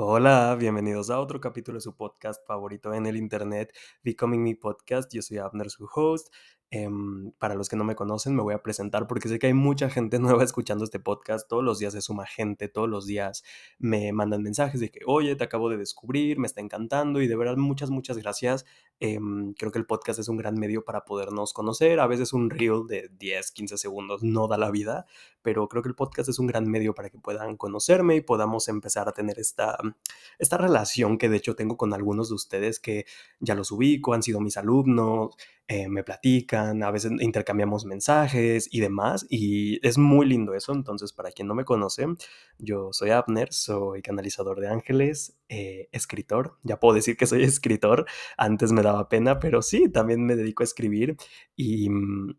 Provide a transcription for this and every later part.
Hola, bienvenidos a otro capítulo de su podcast favorito en el internet, Becoming Me Podcast. Yo soy Abner, su host. Em, para los que no me conocen, me voy a presentar porque sé que hay mucha gente nueva escuchando este podcast. Todos los días se suma gente, todos los días me mandan mensajes de que, oye, te acabo de descubrir, me está encantando y de verdad muchas, muchas gracias. Em, creo que el podcast es un gran medio para podernos conocer. A veces un reel de 10, 15 segundos no da la vida, pero creo que el podcast es un gran medio para que puedan conocerme y podamos empezar a tener esta, esta relación que de hecho tengo con algunos de ustedes que ya los ubico, han sido mis alumnos eh, me platican, a veces intercambiamos mensajes y demás, y es muy lindo eso. Entonces, para quien no me conoce, yo soy Abner, soy canalizador de ángeles, eh, escritor, ya puedo decir que soy escritor, antes me daba pena, pero sí, también me dedico a escribir y mm,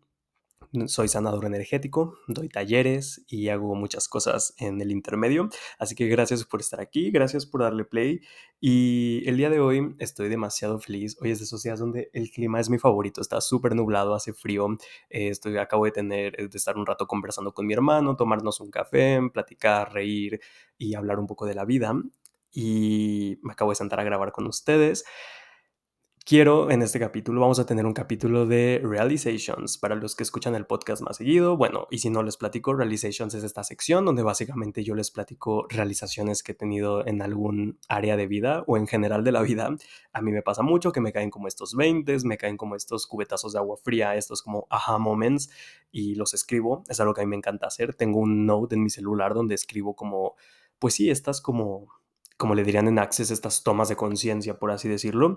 soy sanador energético, doy talleres y hago muchas cosas en el intermedio. Así que gracias por estar aquí, gracias por darle play. Y el día de hoy estoy demasiado feliz. Hoy es de esos días donde el clima es mi favorito, está súper nublado, hace frío. Eh, estoy, acabo de tener, de estar un rato conversando con mi hermano, tomarnos un café, platicar, reír y hablar un poco de la vida. Y me acabo de sentar a grabar con ustedes. Quiero en este capítulo, vamos a tener un capítulo de Realizations para los que escuchan el podcast más seguido. Bueno, y si no les platico, Realizations es esta sección donde básicamente yo les platico realizaciones que he tenido en algún área de vida o en general de la vida. A mí me pasa mucho que me caen como estos 20, me caen como estos cubetazos de agua fría, estos como aha moments y los escribo. Es algo que a mí me encanta hacer. Tengo un note en mi celular donde escribo como, pues sí, estas como como le dirían en Access, estas tomas de conciencia, por así decirlo.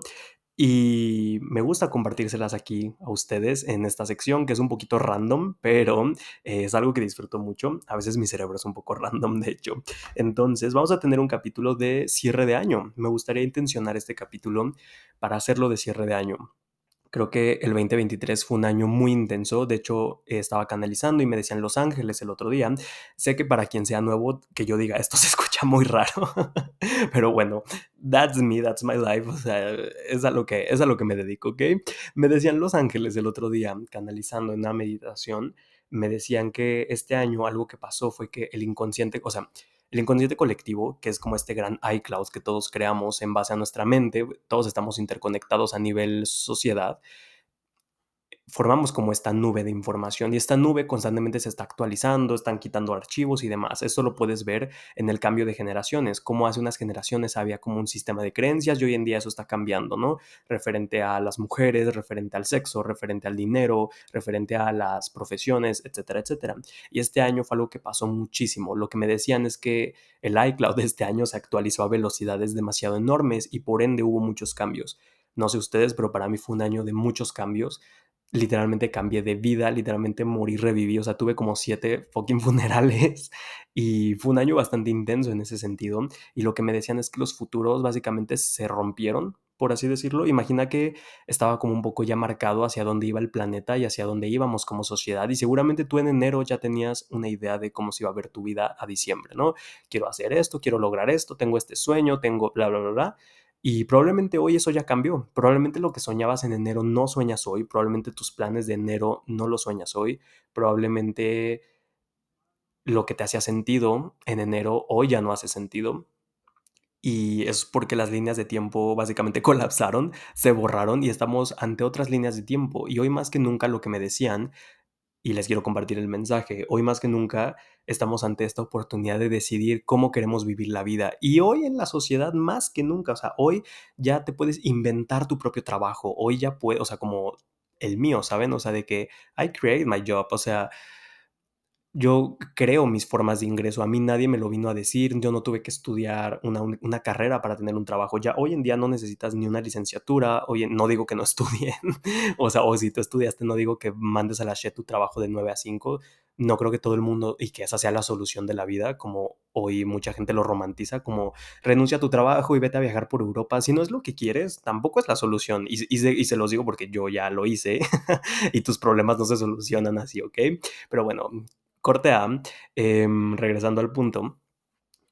Y me gusta compartírselas aquí a ustedes en esta sección, que es un poquito random, pero es algo que disfruto mucho. A veces mi cerebro es un poco random, de hecho. Entonces, vamos a tener un capítulo de cierre de año. Me gustaría intencionar este capítulo para hacerlo de cierre de año. Creo que el 2023 fue un año muy intenso. De hecho, estaba canalizando y me decían Los Ángeles el otro día. Sé que para quien sea nuevo, que yo diga esto se escucha muy raro. Pero bueno, that's me, that's my life. O sea, es a lo que, es a lo que me dedico, ¿ok? Me decían Los Ángeles el otro día, canalizando en una meditación. Me decían que este año algo que pasó fue que el inconsciente, o sea, el inconsciente colectivo, que es como este gran iCloud que todos creamos en base a nuestra mente, todos estamos interconectados a nivel sociedad, formamos como esta nube de información y esta nube constantemente se está actualizando, están quitando archivos y demás. Eso lo puedes ver en el cambio de generaciones, como hace unas generaciones había como un sistema de creencias y hoy en día eso está cambiando, ¿no? Referente a las mujeres, referente al sexo, referente al dinero, referente a las profesiones, etcétera, etcétera. Y este año fue algo que pasó muchísimo. Lo que me decían es que el iCloud de este año se actualizó a velocidades demasiado enormes y por ende hubo muchos cambios. No sé ustedes, pero para mí fue un año de muchos cambios literalmente cambié de vida, literalmente morí, reviví, o sea, tuve como siete fucking funerales y fue un año bastante intenso en ese sentido. Y lo que me decían es que los futuros básicamente se rompieron, por así decirlo. Imagina que estaba como un poco ya marcado hacia dónde iba el planeta y hacia dónde íbamos como sociedad. Y seguramente tú en enero ya tenías una idea de cómo se iba a ver tu vida a diciembre, ¿no? Quiero hacer esto, quiero lograr esto, tengo este sueño, tengo bla, bla, bla, bla. Y probablemente hoy eso ya cambió. Probablemente lo que soñabas en enero no sueñas hoy. Probablemente tus planes de enero no lo sueñas hoy. Probablemente lo que te hacía sentido en enero hoy ya no hace sentido. Y es porque las líneas de tiempo básicamente colapsaron, se borraron y estamos ante otras líneas de tiempo. Y hoy más que nunca lo que me decían y les quiero compartir el mensaje. Hoy más que nunca estamos ante esta oportunidad de decidir cómo queremos vivir la vida. Y hoy en la sociedad más que nunca, o sea, hoy ya te puedes inventar tu propio trabajo. Hoy ya puedes, o sea, como el mío, ¿saben? O sea, de que I create my job, o sea, yo creo mis formas de ingreso. A mí nadie me lo vino a decir. Yo no tuve que estudiar una, carrera para tener un trabajo. Ya hoy en día no necesitas ni una licenciatura. Hoy no digo que no estudien. o sea, o si tú estudiaste, no digo que mandes a la SHE tu trabajo de 9 a 5. No creo que todo el mundo y que esa sea la solución de la vida, como hoy mucha gente lo romantiza, como renuncia a tu trabajo y vete a viajar por Europa. Si no es lo que quieres, tampoco es la solución. Y, y, se, y se los digo porque yo ya lo hice y tus problemas no se solucionan así, ¿ok? Pero bueno, Corte A, em, regresando al punto,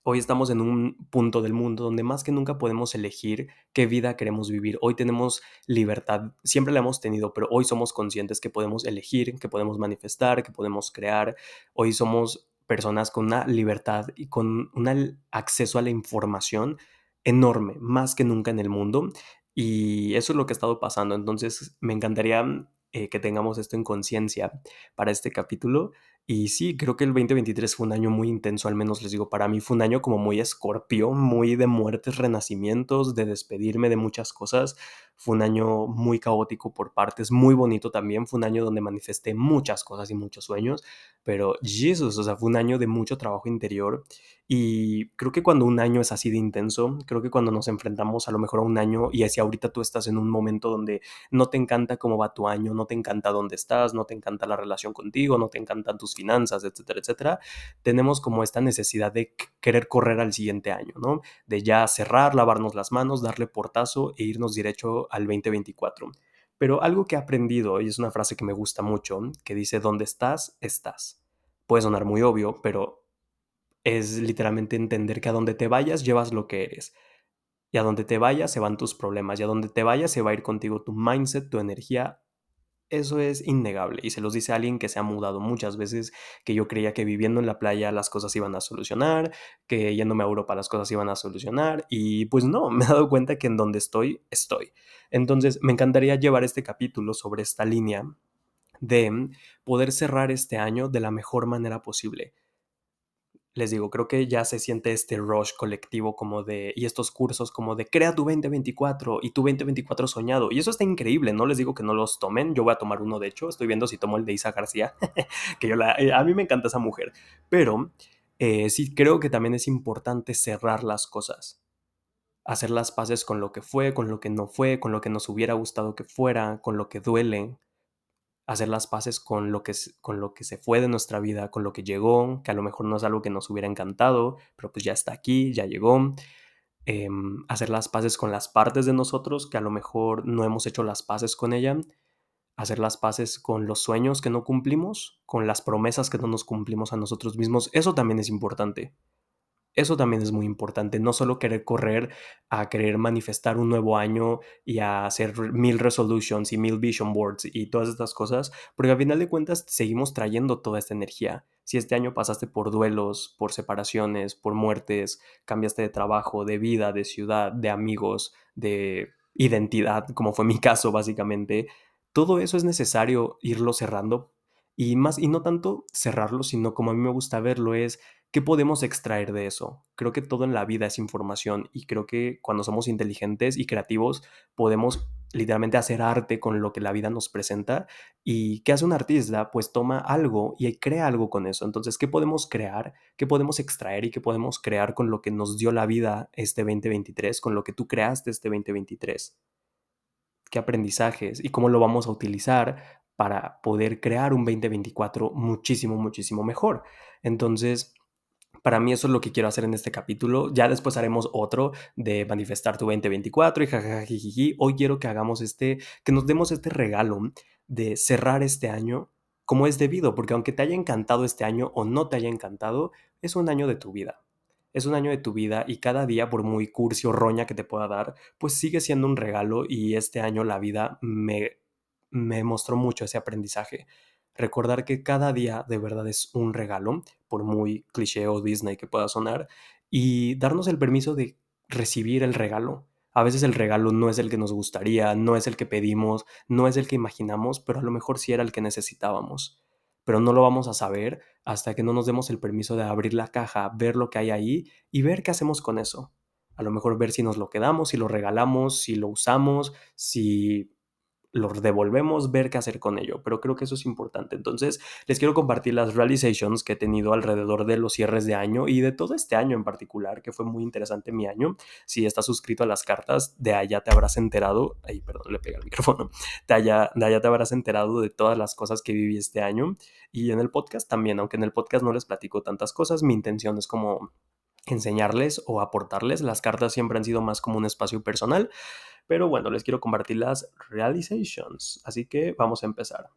hoy estamos en un punto del mundo donde más que nunca podemos elegir qué vida queremos vivir. Hoy tenemos libertad, siempre la hemos tenido, pero hoy somos conscientes que podemos elegir, que podemos manifestar, que podemos crear. Hoy somos personas con una libertad y con un acceso a la información enorme, más que nunca en el mundo. Y eso es lo que ha estado pasando. Entonces, me encantaría eh, que tengamos esto en conciencia para este capítulo. Y sí, creo que el 2023 fue un año muy intenso, al menos les digo, para mí fue un año como muy escorpio, muy de muertes, renacimientos, de despedirme de muchas cosas. Fue un año muy caótico por partes, muy bonito también. Fue un año donde manifesté muchas cosas y muchos sueños, pero Jesús, o sea, fue un año de mucho trabajo interior. Y creo que cuando un año es así de intenso, creo que cuando nos enfrentamos a lo mejor a un año y así ahorita tú estás en un momento donde no te encanta cómo va tu año, no te encanta dónde estás, no te encanta la relación contigo, no te encantan tus finanzas, etcétera, etcétera, tenemos como esta necesidad de querer correr al siguiente año, ¿no? De ya cerrar, lavarnos las manos, darle portazo e irnos derecho al 2024. Pero algo que he aprendido, y es una frase que me gusta mucho, que dice, ¿dónde estás? Estás. Puede sonar muy obvio, pero es literalmente entender que a donde te vayas llevas lo que eres. Y a donde te vayas se van tus problemas. Y a donde te vayas se va a ir contigo tu mindset, tu energía, eso es innegable y se los dice alguien que se ha mudado muchas veces, que yo creía que viviendo en la playa las cosas iban a solucionar, que yéndome a Europa las cosas iban a solucionar y pues no, me he dado cuenta que en donde estoy, estoy. Entonces, me encantaría llevar este capítulo sobre esta línea de poder cerrar este año de la mejor manera posible les digo, creo que ya se siente este rush colectivo como de, y estos cursos como de crea tu 2024 y tu 2024 soñado. Y eso está increíble, no les digo que no los tomen, yo voy a tomar uno de hecho, estoy viendo si tomo el de Isa García, que yo la, eh, a mí me encanta esa mujer, pero eh, sí creo que también es importante cerrar las cosas, hacer las paces con lo que fue, con lo que no fue, con lo que nos hubiera gustado que fuera, con lo que duele, hacer las paces con lo, que, con lo que se fue de nuestra vida, con lo que llegó, que a lo mejor no es algo que nos hubiera encantado, pero pues ya está aquí, ya llegó. Em, hacer las paces con las partes de nosotros que a lo mejor no hemos hecho las paces con ella. Hacer las paces con los sueños que no cumplimos, con las promesas que no nos cumplimos a nosotros mismos. Eso también es importante. Eso también es muy importante, no solo querer correr a querer manifestar un nuevo año y a hacer mil resolutions y mil vision boards y todas estas cosas, porque al final de cuentas seguimos trayendo toda esta energía. Si este año pasaste por duelos, por separaciones, por muertes, cambiaste de trabajo, de vida, de ciudad, de amigos, de identidad, como fue mi caso básicamente, todo eso es necesario irlo cerrando y más y no tanto cerrarlo, sino como a mí me gusta verlo es ¿Qué podemos extraer de eso? Creo que todo en la vida es información y creo que cuando somos inteligentes y creativos podemos literalmente hacer arte con lo que la vida nos presenta. ¿Y qué hace un artista? Pues toma algo y crea algo con eso. Entonces, ¿qué podemos crear? ¿Qué podemos extraer y qué podemos crear con lo que nos dio la vida este 2023, con lo que tú creaste este 2023? ¿Qué aprendizajes y cómo lo vamos a utilizar para poder crear un 2024 muchísimo, muchísimo mejor? Entonces, para mí eso es lo que quiero hacer en este capítulo. Ya después haremos otro de manifestar tu 2024 y jajajijiji. Hoy quiero que hagamos este, que nos demos este regalo de cerrar este año como es debido, porque aunque te haya encantado este año o no te haya encantado, es un año de tu vida. Es un año de tu vida y cada día, por muy cursi o roña que te pueda dar, pues sigue siendo un regalo y este año la vida me, me mostró mucho ese aprendizaje recordar que cada día de verdad es un regalo, por muy cliché o Disney que pueda sonar, y darnos el permiso de recibir el regalo. A veces el regalo no es el que nos gustaría, no es el que pedimos, no es el que imaginamos, pero a lo mejor sí era el que necesitábamos. Pero no lo vamos a saber hasta que no nos demos el permiso de abrir la caja, ver lo que hay ahí y ver qué hacemos con eso. A lo mejor ver si nos lo quedamos, si lo regalamos, si lo usamos, si lo devolvemos, ver qué hacer con ello, pero creo que eso es importante. Entonces, les quiero compartir las realizations que he tenido alrededor de los cierres de año y de todo este año en particular, que fue muy interesante mi año. Si estás suscrito a las cartas, de allá te habrás enterado, ay, perdón, le pega el micrófono, de allá, de allá te habrás enterado de todas las cosas que viví este año y en el podcast también, aunque en el podcast no les platico tantas cosas, mi intención es como enseñarles o aportarles. Las cartas siempre han sido más como un espacio personal pero bueno, les quiero compartir las realizations. Así que vamos a empezar.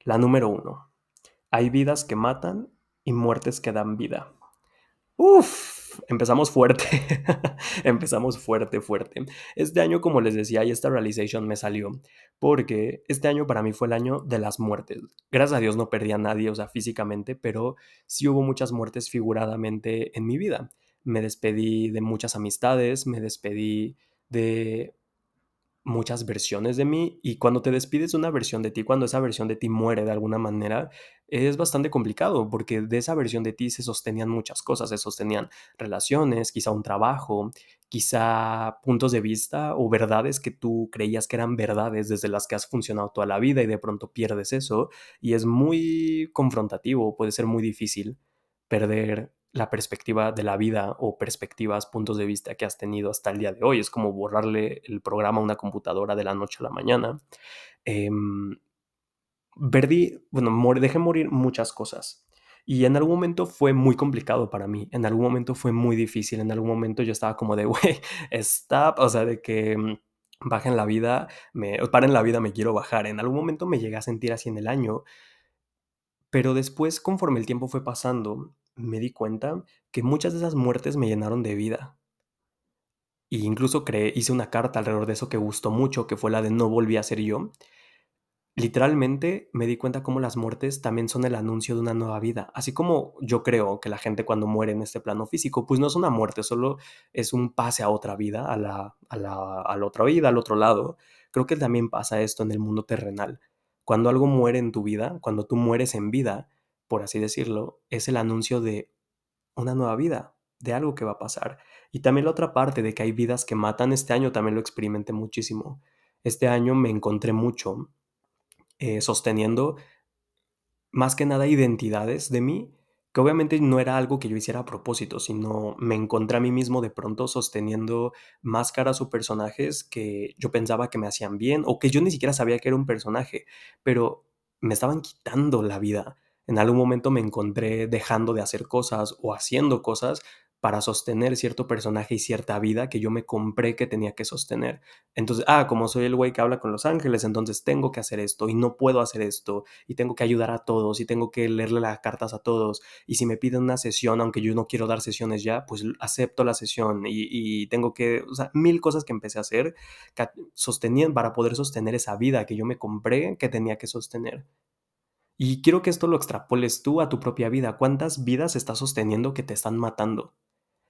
La número uno. Hay vidas que matan y muertes que dan vida. Uf, empezamos fuerte. empezamos fuerte, fuerte. Este año, como les decía, y esta realization me salió porque este año para mí fue el año de las muertes. Gracias a Dios no perdí a nadie, o sea, físicamente, pero sí hubo muchas muertes figuradamente en mi vida me despedí de muchas amistades, me despedí de muchas versiones de mí y cuando te despides de una versión de ti, cuando esa versión de ti muere de alguna manera, es bastante complicado porque de esa versión de ti se sostenían muchas cosas, se sostenían relaciones, quizá un trabajo, quizá puntos de vista o verdades que tú creías que eran verdades desde las que has funcionado toda la vida y de pronto pierdes eso y es muy confrontativo, puede ser muy difícil perder la perspectiva de la vida o perspectivas, puntos de vista que has tenido hasta el día de hoy. Es como borrarle el programa a una computadora de la noche a la mañana. Eh, bueno, dejé morir muchas cosas. Y en algún momento fue muy complicado para mí, en algún momento fue muy difícil, en algún momento yo estaba como de, güey, stop, o sea, de que mm, bajen la vida, me, paren la vida, me quiero bajar. En algún momento me llegué a sentir así en el año, pero después, conforme el tiempo fue pasando, me di cuenta que muchas de esas muertes me llenaron de vida. Y incluso creé, hice una carta alrededor de eso que gustó mucho, que fue la de no volví a ser yo. Literalmente me di cuenta cómo las muertes también son el anuncio de una nueva vida. Así como yo creo que la gente cuando muere en este plano físico, pues no es una muerte, solo es un pase a otra vida, a la, a la, a la otra vida, al otro lado. Creo que también pasa esto en el mundo terrenal. Cuando algo muere en tu vida, cuando tú mueres en vida, por así decirlo, es el anuncio de una nueva vida, de algo que va a pasar. Y también la otra parte de que hay vidas que matan, este año también lo experimenté muchísimo. Este año me encontré mucho eh, sosteniendo más que nada identidades de mí, que obviamente no era algo que yo hiciera a propósito, sino me encontré a mí mismo de pronto sosteniendo máscaras o personajes que yo pensaba que me hacían bien o que yo ni siquiera sabía que era un personaje, pero me estaban quitando la vida en algún momento me encontré dejando de hacer cosas o haciendo cosas para sostener cierto personaje y cierta vida que yo me compré que tenía que sostener. Entonces, ah, como soy el güey que habla con los ángeles, entonces tengo que hacer esto y no puedo hacer esto y tengo que ayudar a todos y tengo que leerle las cartas a todos y si me piden una sesión, aunque yo no quiero dar sesiones ya, pues acepto la sesión y, tengo que, o sea, mil cosas que empecé a hacer que para poder sostener esa vida que yo me compré que tenía que sostener. Y quiero que esto lo extrapoles tú a tu propia vida. ¿Cuántas vidas estás sosteniendo que te están matando?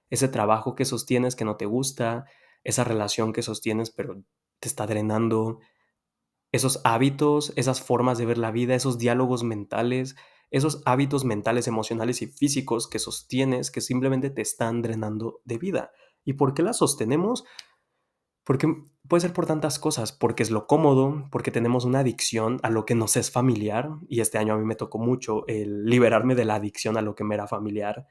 Ese trabajo que sostienes que no te gusta, esa relación que sostienes pero te está drenando, esos hábitos, esas formas de ver la vida, esos diálogos mentales, esos hábitos mentales, emocionales y físicos que sostienes que simplemente te están drenando de vida. ¿Y por qué las sostenemos? Porque puede ser por tantas cosas, porque es lo cómodo, porque tenemos una adicción a lo que nos es familiar, y este año a mí me tocó mucho el liberarme de la adicción a lo que me era familiar,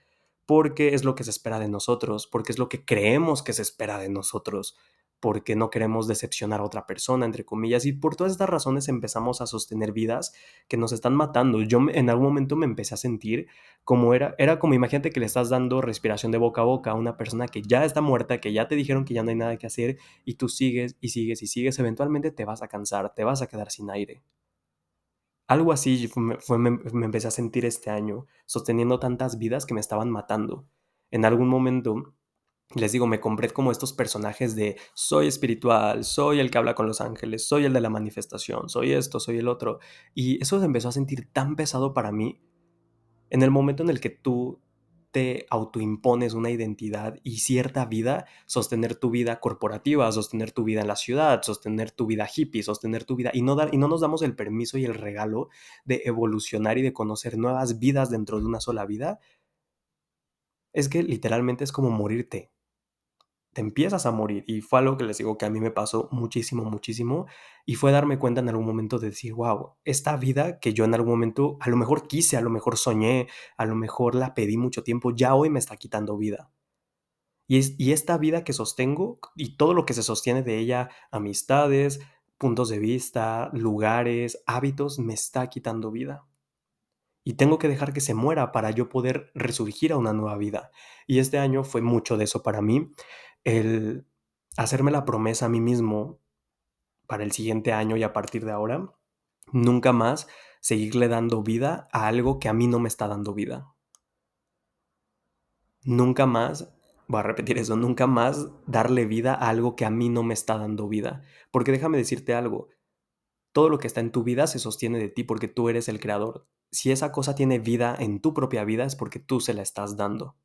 porque es lo que se espera de nosotros, porque es lo que creemos que se espera de nosotros, porque no queremos decepcionar a otra persona, entre comillas, y por todas estas razones empezamos a sostener vidas que nos están matando. Yo en algún momento me empecé a sentir como era, era como imagínate que le estás dando respiración de boca a boca a una persona que ya está muerta, que ya te dijeron que ya no hay nada que hacer, y tú sigues y sigues y sigues, eventualmente te vas a cansar, te vas a quedar sin aire. Algo así fue, me, me empecé a sentir este año, sosteniendo tantas vidas que me estaban matando. En algún momento les digo, me compré como estos personajes de soy espiritual, soy el que habla con los ángeles, soy el de la manifestación, soy esto, soy el otro. Y eso empezó a sentir tan pesado para mí en el momento en el que tú te autoimpones una identidad y cierta vida, sostener tu vida corporativa, sostener tu vida en la ciudad, sostener tu vida hippie, sostener tu vida y no, dar, y no nos damos el permiso y el regalo de evolucionar y de conocer nuevas vidas dentro de una sola vida, es que literalmente es como morirte te empiezas a morir. Y fue algo que les digo que a mí me pasó muchísimo, muchísimo. Y fue darme cuenta en algún momento de decir, wow, esta vida que yo en algún momento a lo mejor quise, a lo mejor soñé, a lo mejor la pedí mucho tiempo, ya hoy me está quitando vida. Y, es, y esta vida que sostengo y todo lo que se sostiene de ella, amistades, puntos de vista, lugares, hábitos, me está quitando vida y tengo que dejar que se muera para yo poder resurgir a una nueva vida. Y este año fue mucho de eso para mí el hacerme la promesa a mí mismo para el siguiente año y a partir de ahora, nunca más seguirle dando vida a algo que a mí no me está dando vida. Nunca más, voy a repetir eso, nunca más darle vida a algo que a mí no me está dando vida. Porque déjame decirte algo, todo lo que está en tu vida se sostiene de ti porque tú eres el creador. Si esa cosa tiene vida en tu propia vida es porque tú se la estás dando.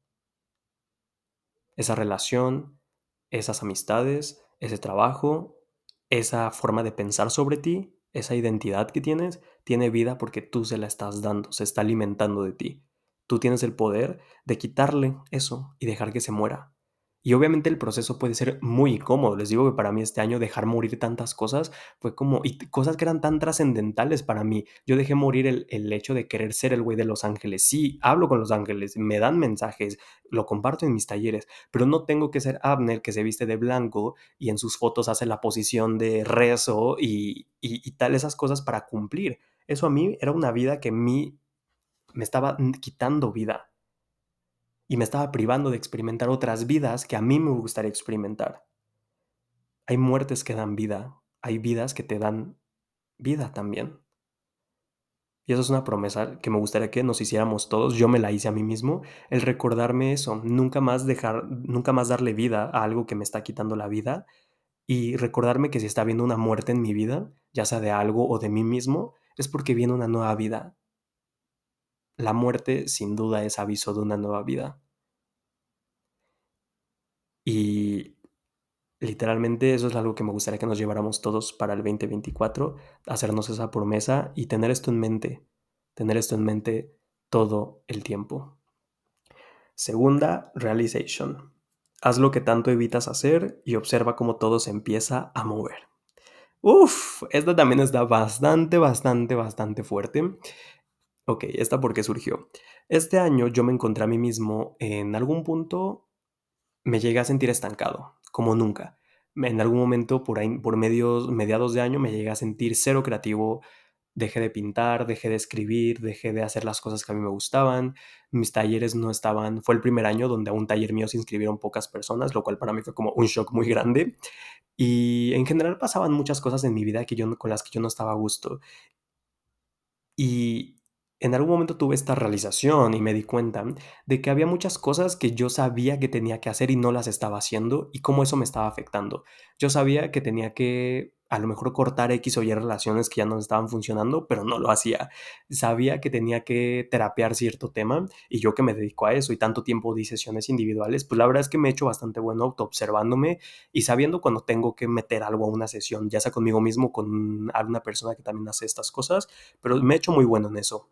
esa relación, esas amistades, ese trabajo, esa forma de pensar sobre ti, esa identidad que tienes, tiene vida porque tú se la estás dando, se está alimentando de ti. Tú tienes el poder de quitarle eso y dejar que se muera. Y obviamente el proceso puede ser muy incómodo. Les digo que para mí este año dejar morir tantas cosas fue como, y cosas que eran tan trascendentales para mí. Yo dejé morir el, el hecho de querer ser el güey de Los Ángeles. Sí, hablo con Los Ángeles, me dan mensajes, lo comparto en mis talleres, pero no tengo que ser Abner que se viste de blanco y en sus fotos hace la posición de rezo y, y, y tal, esas cosas para cumplir. Eso a mí era una vida que a mí me estaba quitando vida y me estaba privando de experimentar otras vidas que a mí me gustaría experimentar. Hay muertes que dan vida, hay vidas que te dan vida también. Y eso es una promesa que me gustaría que nos hiciéramos todos. Yo me la hice a mí mismo, el recordarme eso, nunca más dejar, nunca más darle vida a algo que me está quitando la vida y recordarme que si está habiendo una muerte en mi vida, ya sea de algo o de mí mismo, es porque viene una nueva vida, la muerte sin duda es aviso de una nueva vida. Y literalmente eso es algo que me gustaría que nos lleváramos todos para el 2024, hacernos esa promesa y tener esto en mente, tener esto en mente todo el tiempo. Segunda, realization. Haz lo que tanto evitas hacer y observa cómo todo se empieza a mover. Uf, esta también está bastante, bastante, bastante fuerte. Ok, ¿esta por qué surgió? Este año yo me encontré a mí mismo en algún punto, me llegué a sentir estancado, como nunca. En algún momento, por, ahí, por medios, mediados de año, me llegué a sentir cero creativo, dejé de pintar, dejé de escribir, dejé de hacer las cosas que a mí me gustaban, mis talleres no estaban, fue el primer año donde a un taller mío se inscribieron pocas personas, lo cual para mí fue como un shock muy grande. Y en general pasaban muchas cosas en mi vida que yo, con las que yo no estaba a gusto. Y, en algún momento tuve esta realización y me di cuenta de que había muchas cosas que yo sabía que tenía que hacer y no las estaba haciendo y cómo eso me estaba afectando. Yo sabía que tenía que a lo mejor cortar X o Y relaciones que ya no estaban funcionando, pero no lo hacía. Sabía que tenía que terapiar cierto tema y yo que me dedico a eso y tanto tiempo di sesiones individuales, pues la verdad es que me he hecho bastante bueno autoobservándome y sabiendo cuando tengo que meter algo a una sesión, ya sea conmigo mismo, con alguna persona que también hace estas cosas, pero me he hecho muy bueno en eso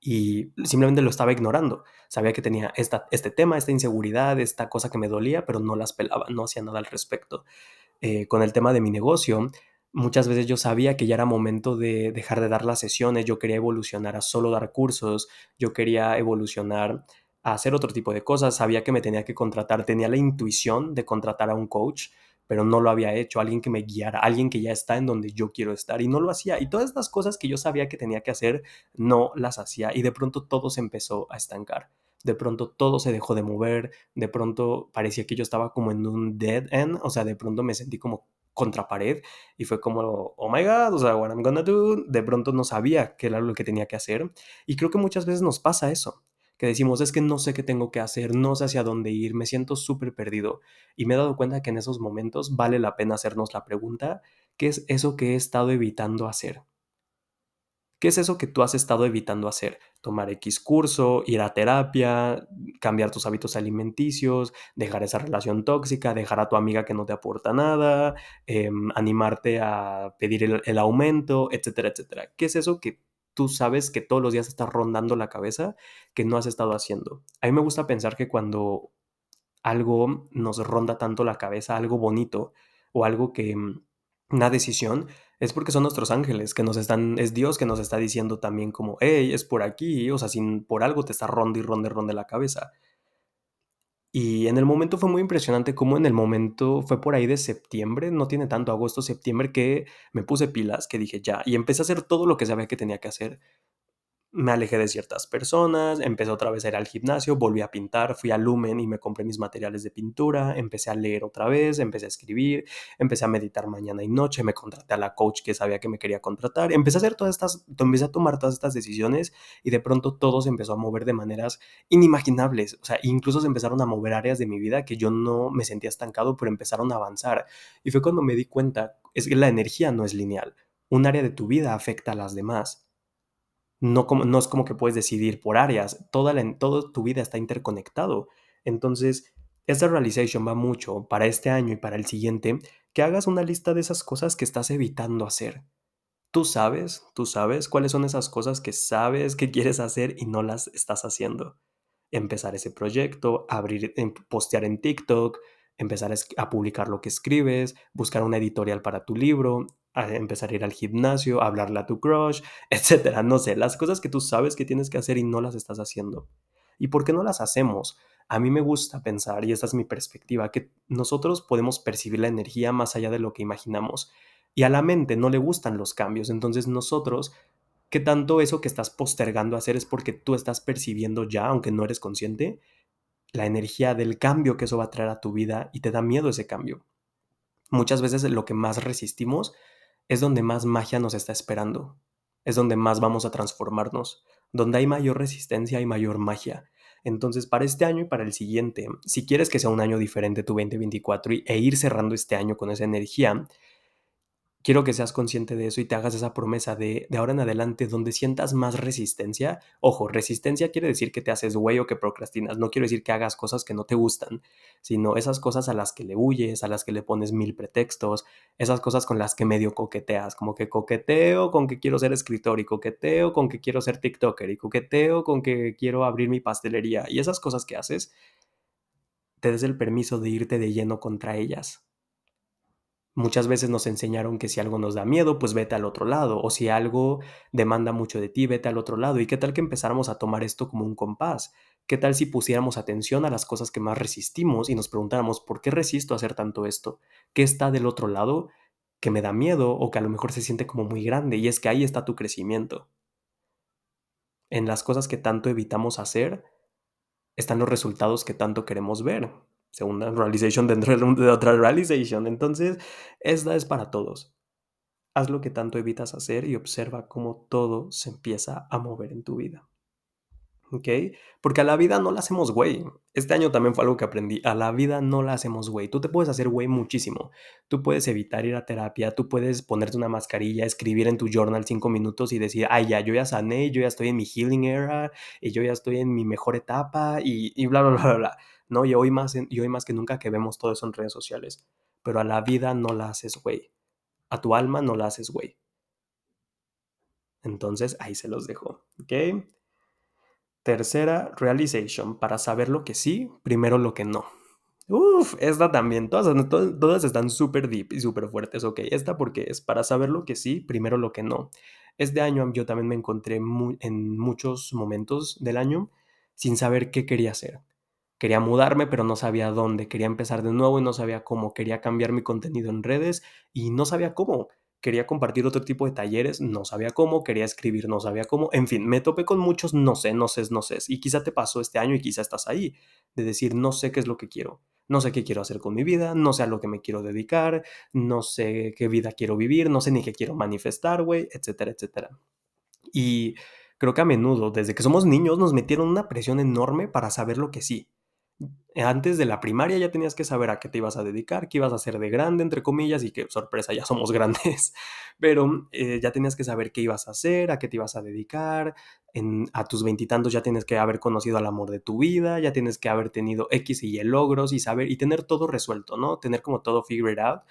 y simplemente lo estaba ignorando. Sabía que tenía esta, este tema, esta inseguridad, esta cosa que me dolía, pero no las pelaba, no hacía nada al respecto. Eh, con el tema de mi negocio, muchas veces yo sabía que ya era momento de dejar de dar las sesiones, yo quería evolucionar a solo dar cursos, yo quería evolucionar a hacer otro tipo de cosas, sabía que me tenía que contratar, tenía la intuición de contratar a un coach, pero no lo había hecho, alguien que me guiara, alguien que ya está en donde yo quiero estar y no lo hacía. Y todas estas cosas que yo sabía que tenía que hacer, no las hacía y de pronto todo se empezó a estancar. De pronto todo se dejó de mover, de pronto parecía que yo estaba como en un dead end, o sea, de pronto me sentí como contra pared y fue como, oh my god, o sea, what I'm gonna do, de pronto no sabía qué era lo que tenía que hacer y creo que muchas veces nos pasa eso, que decimos, es que no sé qué tengo que hacer, no sé hacia dónde ir, me siento súper perdido. Y me he dado cuenta que en esos momentos vale la pena hacernos la pregunta, ¿qué es eso que he estado evitando hacer? ¿Qué es eso que tú has estado evitando hacer? Tomar X curso, ir a terapia, cambiar tus hábitos alimenticios, dejar esa relación tóxica, dejar a tu amiga que no te aporta nada, em, animarte a pedir el, el aumento, etcétera, etcétera. ¿Qué es eso que tú sabes que todos los días estás rondando la cabeza que no has estado haciendo. A mí me gusta pensar que cuando algo nos ronda tanto la cabeza, algo bonito o algo que mm, una decisión, es porque son nuestros ángeles que nos están, es Dios que nos está diciendo también como, hey, es por aquí, o sea, sin, por algo te está ronda y ronde, ronde la cabeza. Y en el momento fue muy impresionante como en el momento fue por ahí de septiembre, no tiene tanto agosto, septiembre, que me puse pilas, que dije ya, y empecé a hacer todo lo que sabía que tenía que hacer me alejé de ciertas personas, empecé otra vez a ir al gimnasio, volví a pintar, fui a Lumen y me compré mis materiales de pintura, empecé a leer otra vez, empecé a escribir, empecé a meditar mañana y noche, me contraté a la coach que sabía que me quería contratar, empecé a hacer todas estas, empecé a tomar todas estas decisiones y de pronto todo se empezó a mover de maneras inimaginables, o sea, incluso se empezaron a mover áreas de mi vida que yo no me sentía estancado, pero empezaron a avanzar. Y fue cuando me di cuenta, es que la energía no es lineal, un área de tu vida afecta a las demás no, como, no es como que puedes decidir por áreas, toda, la, toda tu vida está interconectado. Entonces, Esta realization va mucho para este año y para el siguiente, que hagas una lista de esas cosas que estás evitando hacer. Tú sabes, tú sabes cuáles son esas cosas que sabes que quieres hacer y no las estás haciendo. Empezar ese proyecto, abrir, em, postear en TikTok, empezar a, publicar lo que escribes, buscar una editorial para tu libro, empezar a ir al gimnasio, hablarle a tu crush, etcétera. No sé, las cosas que tú sabes que tienes que hacer y no las estás haciendo. ¿Y por qué no las hacemos? A mí me gusta pensar, y esta es mi perspectiva, que nosotros podemos percibir la energía más allá de lo que imaginamos. Y a la mente no le gustan los cambios. Entonces nosotros, ¿qué tanto eso que estás postergando hacer es porque tú estás percibiendo ya, aunque no eres consciente, la energía del cambio que eso va a traer a tu vida y te da miedo ese cambio? Muchas veces lo que más resistimos es donde más magia nos está esperando. Es donde más vamos a transformarnos. Donde hay mayor resistencia hay mayor magia. Entonces, para este año y para el siguiente, si quieres que sea un año diferente tu 2024 e ir cerrando este año con esa energía, quiero que seas consciente de eso y te hagas esa promesa de, de ahora en adelante donde sientas más resistencia. Ojo, resistencia quiere decir que te haces güey o que procrastinas. No quiero decir que hagas cosas que no te gustan, sino esas cosas a las que le huyes, a las que le pones mil pretextos, esas cosas con las que medio coqueteas, como que coqueteo con que quiero ser escritor y coqueteo con que quiero ser TikToker y coqueteo con que quiero abrir mi pastelería y esas cosas que haces, te des el permiso de irte de lleno contra ellas Muchas veces nos enseñaron que si algo nos da miedo, pues vete al otro lado, o si algo demanda mucho de ti, vete al otro lado. ¿Y qué tal que empezáramos a tomar esto como un compás? ¿Qué tal si pusiéramos atención a las cosas que más resistimos y nos preguntáramos, ¿por qué resisto a hacer tanto esto? ¿Qué está del otro lado que me da miedo o que a lo mejor se siente como muy grande? Y es que ahí está tu crecimiento. En las cosas que tanto evitamos hacer, están los resultados que tanto queremos ver segunda realization dentro de otra realization. Entonces, esta es para todos. Haz lo que tanto evitas hacer y observa cómo todo se empieza a mover en tu vida. ¿Ok? Porque a la vida no la hacemos güey. Este año también fue algo que aprendí. A la vida no la hacemos güey. Tú te puedes hacer güey muchísimo. Tú puedes evitar ir a terapia, tú puedes ponerte una mascarilla, escribir en tu journal cinco minutos y decir, ay, ya, yo ya sané, yo ya estoy en mi healing era y yo ya estoy en mi mejor etapa y, y bla, bla, bla, bla, bla. ¿no? Y hoy, más, y hoy más que nunca que vemos todo eso en redes sociales. Pero a la vida no la haces güey. A tu alma no la haces güey. Entonces ahí se los dejo. ¿Ok? Tercera, realization. Para saber lo que sí, primero lo que no. Uf, esta también. Todas, todas, están súper deep y súper fuertes. Ok, esta porque es para saber lo que sí, primero lo que no. Este año yo también me encontré en muchos momentos del año sin saber qué quería hacer. Quería mudarme, pero no sabía dónde. Quería empezar de nuevo y no sabía cómo. Quería cambiar mi contenido en redes y no sabía cómo. Quería compartir otro tipo de talleres, no sabía cómo. Quería escribir, no sabía cómo. En fin, me topé con muchos no sé, no sé, no sé. Y quizá te pasó este año y quizá estás ahí, de decir, no sé qué es lo que quiero. No sé qué quiero hacer con mi vida, no sé a lo que me quiero dedicar, no sé qué vida quiero vivir, no sé ni qué quiero manifestar, güey, etcétera, etcétera. Y creo que a menudo, desde que somos niños, nos metieron una presión enorme para saber lo que sí antes de la primaria ya tenías que saber a qué te ibas a dedicar, qué ibas a hacer de grande, entre comillas, y que sorpresa, ya somos grandes, pero eh, ya tenías que saber qué ibas a hacer, a qué te ibas a dedicar, a tus veintitantos ya tienes que haber conocido al amor de tu vida, ya tienes que haber tenido X y Y logros y saber, y tener todo resuelto, ¿no? Tener como todo figured out.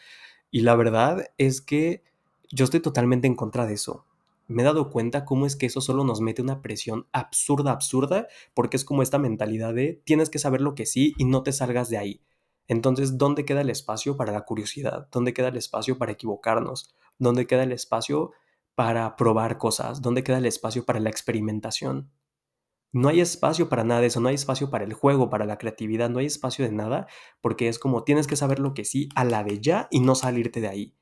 Y la verdad es que yo estoy totalmente en contra de eso me he dado cuenta cómo es que eso solo nos mete una presión absurda, absurda, porque es como esta mentalidad de tienes que saber lo que sí y no te salgas de ahí. Entonces, ¿dónde queda el espacio para la curiosidad? ¿Dónde queda el espacio para equivocarnos? ¿Dónde queda el espacio para probar cosas? ¿Dónde queda el espacio para la experimentación? No hay espacio para nada de eso, no hay espacio para el juego, para la creatividad, no hay espacio de nada, porque es como tienes que saber lo que sí a la de ya y no salirte de ahí.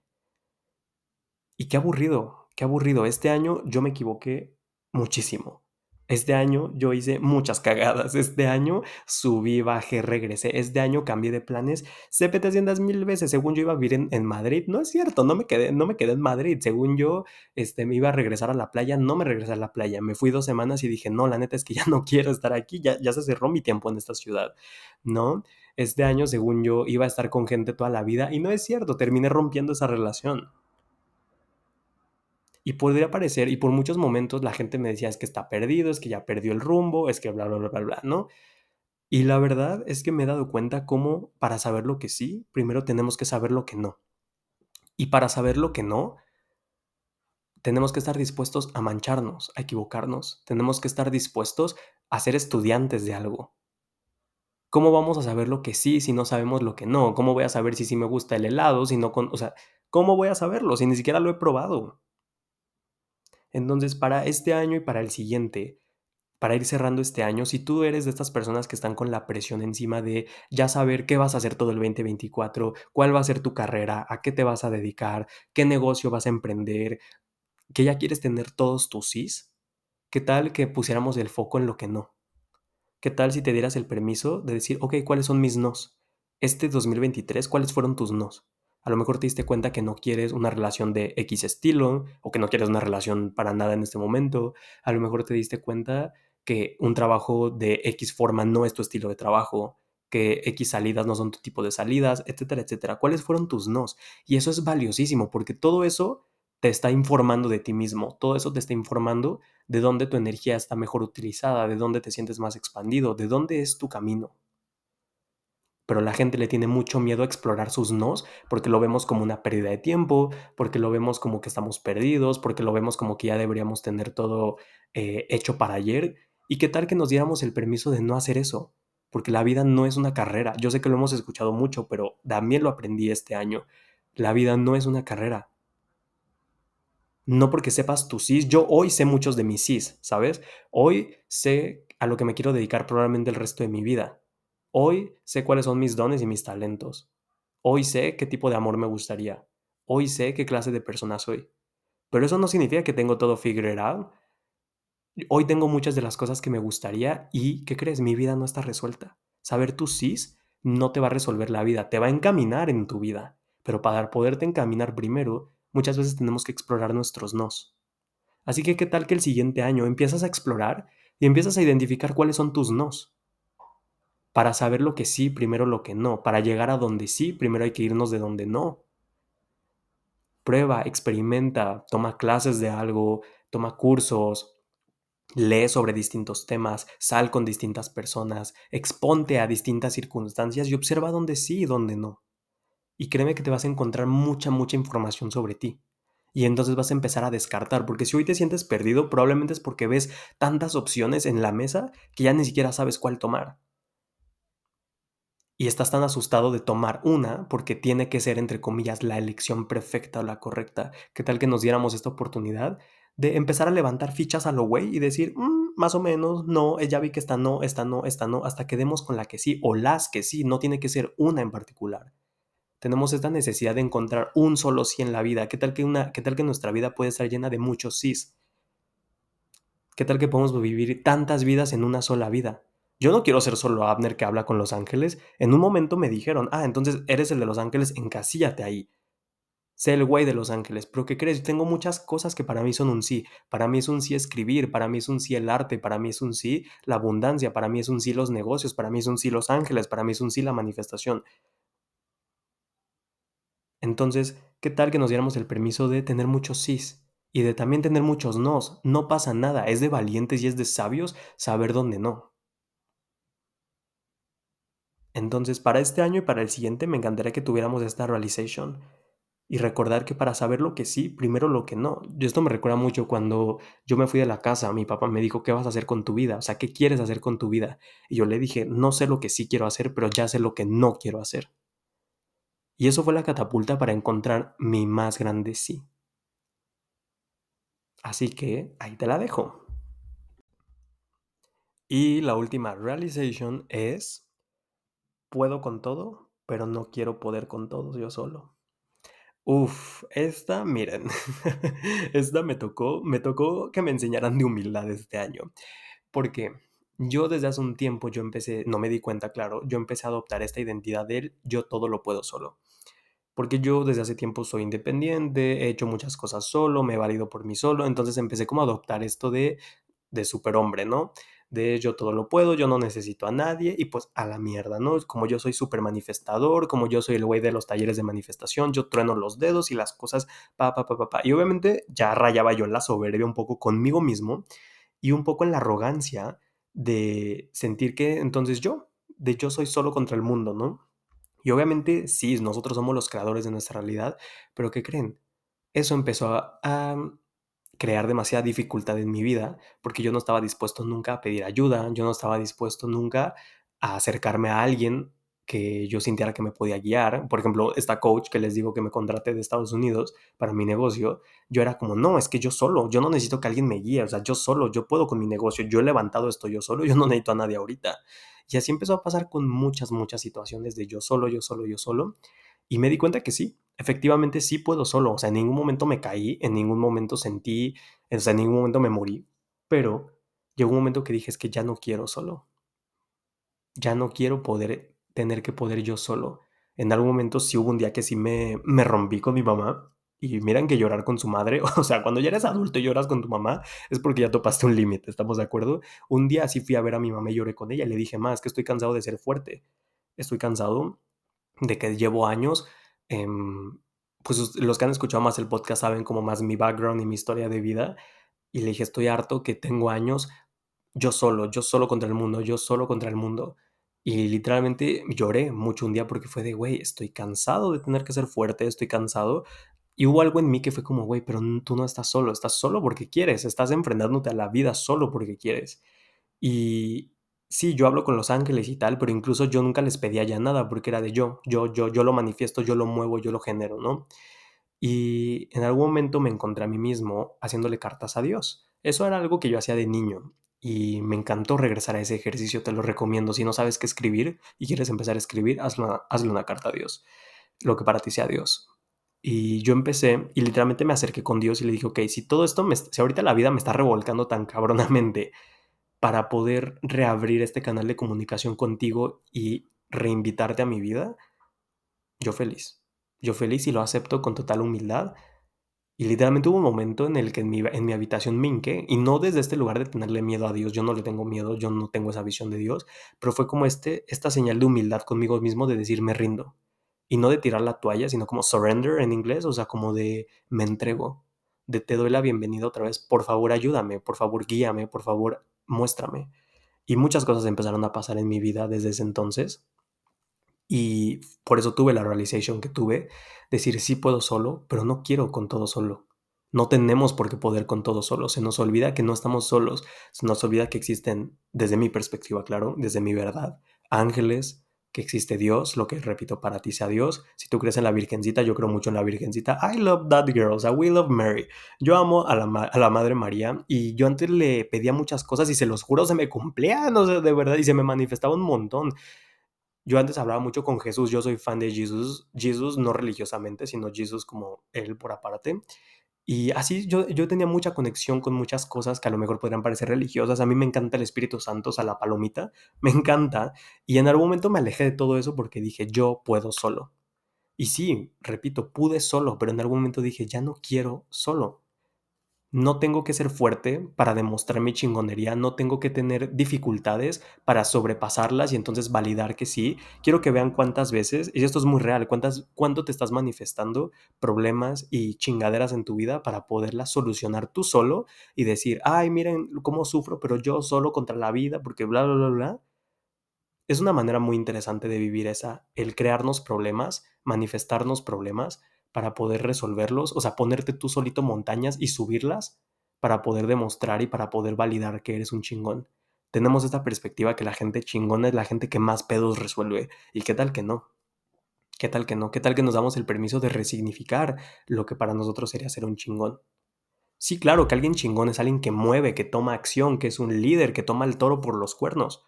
Y qué aburrido, qué aburrido. Este año yo me equivoqué muchísimo. Este año yo hice muchas cagadas. Este año subí, bajé, regresé. Este año cambié de planes 700 mil veces. Según yo iba a vivir en, Madrid. No es cierto, no me, quedé, no me quedé en Madrid. Según yo este, me iba a regresar a la playa. No me regresé a la playa. Me fui dos semanas y dije, no, la neta es que ya no quiero estar aquí. Ya, ya se cerró mi tiempo en esta ciudad. ¿No? Este año, según yo, iba a estar con gente toda la vida. Y no es cierto, terminé rompiendo esa relación. Y podría parecer, y por muchos momentos la gente me decía, es que está perdido, es que ya perdió el rumbo, es que bla, bla, bla, bla, bla, ¿no? Y la verdad es que me he dado cuenta cómo para saber lo que sí, primero tenemos que saber lo que no. Y para saber lo que no, tenemos que estar dispuestos a mancharnos, a equivocarnos. Tenemos que estar dispuestos a ser estudiantes de algo. ¿Cómo vamos a saber lo que sí si no sabemos lo que no? ¿Cómo voy a saber si sí me gusta el helado si no con, o sea, ¿cómo voy a saberlo si ni siquiera lo he probado? Entonces, para este año y para el siguiente, para ir cerrando este año, si tú eres de estas personas que están con la presión encima de ya saber qué vas a hacer todo el 2024, cuál va a ser tu carrera, a qué te vas a dedicar, qué negocio vas a emprender, que ya quieres tener todos tus sís, ¿qué tal que pusiéramos el foco en lo que no? ¿Qué tal si te dieras el permiso de decir, ok, ¿cuáles son mis nos? Este 2023, ¿cuáles fueron tus nos? A lo mejor te diste cuenta que no quieres una relación de X estilo o que no quieres una relación para nada en este momento. A lo mejor te diste cuenta que un trabajo de X forma no es tu estilo de trabajo, que X salidas no son tu tipo de salidas, etcétera, etcétera. ¿Cuáles fueron tus nos? Y eso es valiosísimo porque todo eso te está informando de ti mismo, todo eso te está informando de dónde tu energía está mejor utilizada, de dónde te sientes más expandido, de dónde es tu camino. Pero la gente le tiene mucho miedo a explorar sus nos porque lo vemos como una pérdida de tiempo, porque lo vemos como que estamos perdidos, porque lo vemos como que ya deberíamos tener todo eh, hecho para ayer ¿Y qué tal que nos diéramos el permiso de no hacer eso? Porque la vida no es una carrera. Yo sé que lo hemos escuchado mucho, pero también lo aprendí este año. La vida no es una carrera. No porque sepas tu sí, yo hoy sé muchos de mis sís, ¿sabes? Hoy sé a lo que me quiero dedicar probablemente el resto de mi vida. Hoy sé cuáles son mis dones y mis talentos. Hoy sé qué tipo de amor me gustaría. Hoy sé qué clase de persona soy. Pero eso no significa que tengo todo figured out Hoy tengo muchas de las cosas que me gustaría y, ¿qué crees? Mi vida no está resuelta. Saber tus sís no te va a resolver la vida, te va a encaminar en tu vida. Pero para poderte encaminar primero, muchas veces tenemos que explorar nuestros nos. Así que, ¿qué tal que el siguiente año empiezas a explorar y empiezas a identificar cuáles son tus nos? Para saber lo que sí, primero lo que no. Para llegar a donde sí, primero hay que irnos de donde no. Prueba, experimenta, toma clases de algo, toma cursos, Lee sobre distintos temas, sal con distintas personas, exponte a distintas circunstancias y observa dónde sí y dónde no. Y créeme que te vas a encontrar mucha, mucha información sobre ti. Y entonces vas a empezar a descartar, porque si hoy te sientes perdido, probablemente es porque ves tantas opciones en la mesa que ya ni siquiera sabes cuál tomar. Y estás tan asustado de tomar una porque tiene que ser, entre comillas, la elección perfecta o la correcta. ¿Qué tal que nos diéramos esta oportunidad de empezar a levantar fichas a lo güey y decir, mm, más o menos, no, eh, ya vi que esta no, esta no, esta no, hasta que demos con la que sí o las que sí, no tiene que ser una en particular. Tenemos esta necesidad de encontrar un solo sí en la vida. ¿Qué tal que, una, qué tal que nuestra vida puede estar llena de muchos sís? ¿Qué tal que podemos vivir tantas vidas en una sola vida? Yo no quiero ser solo Abner que habla con los ángeles. En un momento me dijeron, ah, entonces eres el de los ángeles, encasíllate ahí sé el güey de Los Ángeles, pero ¿qué crees? Tengo muchas cosas que para mí son un sí. Para mí es un sí escribir, para mí es un sí el arte, para mí es un sí la abundancia, para mí es un sí los negocios, para mí es un sí Los Ángeles, para mí es un sí la manifestación. Entonces, ¿qué tal que nos diéramos el permiso de tener muchos sís? Y de también tener muchos nos. No pasa nada, es de valientes y es de sabios saber dónde no. Entonces, para este año y para el siguiente me encantaría que tuviéramos esta realization y recordar que para saber lo que sí, primero lo que no. Esto me recuerda mucho cuando yo me fui de la casa, mi papá me dijo, ¿qué vas a hacer con tu vida? O sea, ¿qué quieres hacer con tu vida? Y yo le dije, no sé lo que sí quiero hacer, pero ya sé lo que no quiero hacer. Y eso fue la catapulta para encontrar mi más grande sí. Así que ahí te la dejo. Y la última realization es, puedo con todo, pero no quiero poder con todos yo solo. Uf, esta, miren, esta me tocó, me tocó que me enseñaran de humildad este año, porque yo desde hace un tiempo yo empecé, no me di cuenta, claro, yo empecé a adoptar esta identidad de yo todo lo puedo solo. Porque yo desde hace tiempo soy independiente, he hecho muchas cosas solo, me he valido por mí solo, entonces empecé como a adoptar esto de, de superhombre, ¿no? De yo todo lo puedo, yo no necesito a nadie y pues a la mierda, ¿no? Como yo soy súper manifestador, como yo soy el güey de los talleres de manifestación, yo trueno los dedos y las cosas, pa, pa, pa, pa, pa. Y obviamente ya rayaba yo en la soberbia un poco conmigo mismo y un poco en la arrogancia de sentir que entonces yo, de yo soy solo contra el mundo, ¿no? Y obviamente sí, nosotros somos los creadores de nuestra realidad, pero ¿qué creen? Eso empezó a, a crear demasiada dificultad en mi vida porque yo no estaba dispuesto nunca a pedir ayuda, yo no estaba dispuesto nunca a acercarme a alguien que yo sintiera que me podía guiar. Por ejemplo, esta coach que les digo que me contraté de Estados Unidos para mi negocio, yo era como, no, es que yo solo, yo no necesito que alguien me guíe, o sea, yo solo, yo puedo con mi negocio, yo he levantado esto yo solo, yo no necesito a nadie ahorita. Y así empezó a pasar con muchas, muchas situaciones de yo solo, yo solo, yo solo. Y me di cuenta que sí, efectivamente sí puedo solo, o sea, en ningún momento me caí, en ningún momento sentí, o sea, en ningún momento me morí, pero llegó un momento que dije, es que ya no quiero solo. Ya no quiero poder tener que poder yo solo. En algún momento sí hubo un día que sí me, me rompí con mi mamá. Y miran que llorar con su madre, o sea, cuando ya eres adulto y lloras con tu mamá, es porque ya topaste un límite, ¿estamos de acuerdo? Un día sí fui a ver a mi mamá y lloré con ella le dije, más que estoy cansado de ser fuerte, estoy cansado de que llevo años, eh, pues los que han escuchado más el podcast saben como más mi background y mi historia de vida, y le dije, estoy harto que tengo años yo solo, yo solo contra el mundo, yo solo contra el mundo. Y literalmente lloré mucho un día porque fue de, güey, estoy cansado de tener que ser fuerte, estoy cansado. Y hubo algo en mí que fue como, güey, pero tú no estás solo, estás solo porque quieres, estás enfrentándote a la vida solo porque quieres. Y sí, yo hablo con los ángeles y tal, pero incluso yo nunca les pedía ya nada porque era de yo, yo, yo, yo lo manifiesto, yo lo muevo, yo lo genero, ¿no? Y en algún momento me encontré a mí mismo haciéndole cartas a Dios. Eso era algo que yo hacía de niño y me encantó regresar a ese ejercicio, te lo recomiendo. Si no sabes qué escribir y quieres empezar a escribir, hazle una, hazle una carta a Dios, lo que para ti sea Dios. Y yo empecé y literalmente me acerqué con Dios y le dije, ok, si todo esto, me, si ahorita la vida me está revolcando tan cabronamente para poder reabrir este canal de comunicación contigo y reinvitarte a mi vida, yo feliz. Yo feliz y lo acepto con total humildad. Y literalmente hubo un momento en el que en mi, en mi habitación me y no desde este lugar de tenerle miedo a Dios, yo no le tengo miedo, yo no tengo esa visión de Dios, pero fue como este, esta señal de humildad conmigo mismo de decir me rindo. Y no de tirar la toalla, sino como surrender en inglés, o sea, como de me entrego, de te doy la bienvenida otra vez, por favor ayúdame, por favor guíame, por favor muéstrame. Y muchas cosas empezaron a pasar en mi vida desde ese entonces. Y por eso tuve la realización que tuve, decir sí puedo solo, pero no quiero con todo solo. No tenemos por qué poder con todo solo. Se nos olvida que no estamos solos. Se nos olvida que existen, desde mi perspectiva, claro, desde mi verdad, ángeles, que existe Dios, lo que repito para ti sea Dios. Si tú crees en la Virgencita, yo creo mucho en la Virgencita. I love that girl, o sea, we love Mary. Yo amo a la, a la Madre María y yo antes le pedía muchas cosas y se los juro, se me cumplían, o sea, de verdad, y se me manifestaba un montón. Yo antes hablaba mucho con Jesús, yo soy fan de Jesús, Jesús no religiosamente, sino Jesús como él por aparte. Y así yo, yo tenía mucha conexión con muchas cosas que a lo mejor podrían parecer religiosas. A mí me encanta el Espíritu Santo, a la palomita, me encanta. Y en algún momento me alejé de todo eso porque dije, yo puedo solo. Y sí, repito, pude solo, pero en algún momento dije, ya no quiero solo. No tengo que ser fuerte para demostrar mi chingonería, no tengo que tener dificultades para sobrepasarlas y entonces validar que sí. Quiero que vean cuántas veces, y esto es muy real, cuántas, cuánto te estás manifestando problemas y chingaderas en tu vida para poderlas solucionar tú solo y decir, ay, miren cómo sufro, pero yo solo contra la vida, porque bla, bla, bla, bla. Es una manera muy interesante de vivir esa, el crearnos problemas, manifestarnos problemas para poder resolverlos, o sea, ponerte tú solito montañas y subirlas para poder demostrar y para poder validar que eres un chingón. Tenemos esta perspectiva que la gente chingona es la gente que más pedos resuelve. ¿Y qué tal que no? ¿Qué tal que no? ¿Qué tal que nos damos el permiso de resignificar lo que para nosotros sería ser un chingón? Sí, claro que alguien chingón es alguien que mueve, que toma acción, que es un líder, que toma el toro por los cuernos.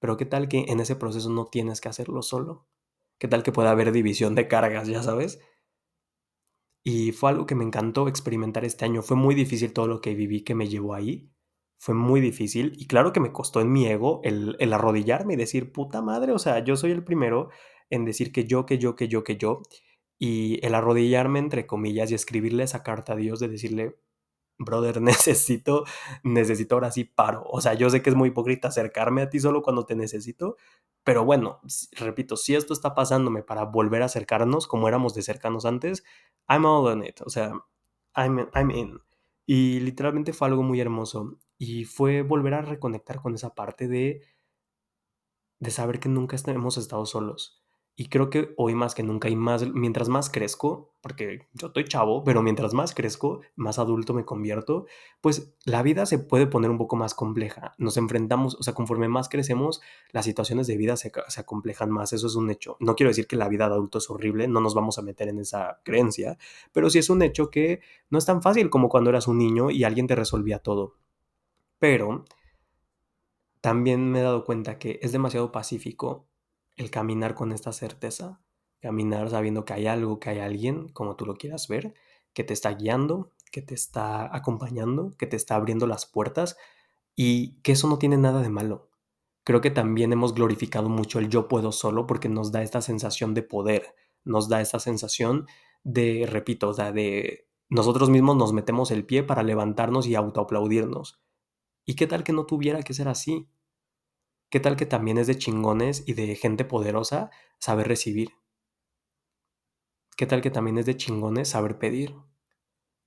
Pero ¿qué tal que en ese proceso no tienes que hacerlo solo? ¿Qué tal que pueda haber división de cargas, ya sabes? Y fue algo que me encantó experimentar este año. Fue muy difícil todo lo que viví que me llevó ahí. Fue muy difícil. Y claro que me costó en mi ego el, el arrodillarme y decir, puta madre, o sea, yo soy el primero en decir que yo, que yo, que yo, que yo. Y el arrodillarme, entre comillas, y escribirle esa carta a Dios de decirle, brother, necesito, necesito ahora sí paro. O sea, yo sé que es muy hipócrita acercarme a ti solo cuando te necesito, pero bueno, repito, si esto está pasándome para volver a acercarnos como éramos de cercanos antes, I'm all in it. O sea, I'm, I'm in. Y literalmente fue algo muy hermoso. Y fue volver a reconectar con esa parte de de saber que nunca hemos estado solos. Y creo que hoy más que nunca y más, mientras más crezco, porque yo estoy chavo, pero mientras más crezco, más adulto me convierto, pues la vida se puede poner un poco más compleja. Nos enfrentamos, o sea, conforme más crecemos, las situaciones de vida se, se acomplejan más, eso es un hecho. No quiero decir que la vida de adulto es horrible, no nos vamos a meter en esa creencia, pero sí es un hecho que no es tan fácil como cuando eras un niño y alguien te resolvía todo. Pero también me he dado cuenta que es demasiado pacífico el caminar con esta certeza, caminar sabiendo que hay algo, que hay alguien, como tú lo quieras ver, que te está guiando, que te está acompañando, que te está abriendo las puertas y que eso no tiene nada de malo. Creo que también hemos glorificado mucho el yo puedo solo porque nos da esta sensación de poder, nos da esta sensación de, repito, o sea, de nosotros mismos nos metemos el pie para levantarnos y autoaplaudirnos. ¿Y qué tal que no tuviera que ser así? ¿Qué tal que también es de chingones y de gente poderosa saber recibir? ¿Qué tal que también es de chingones saber pedir?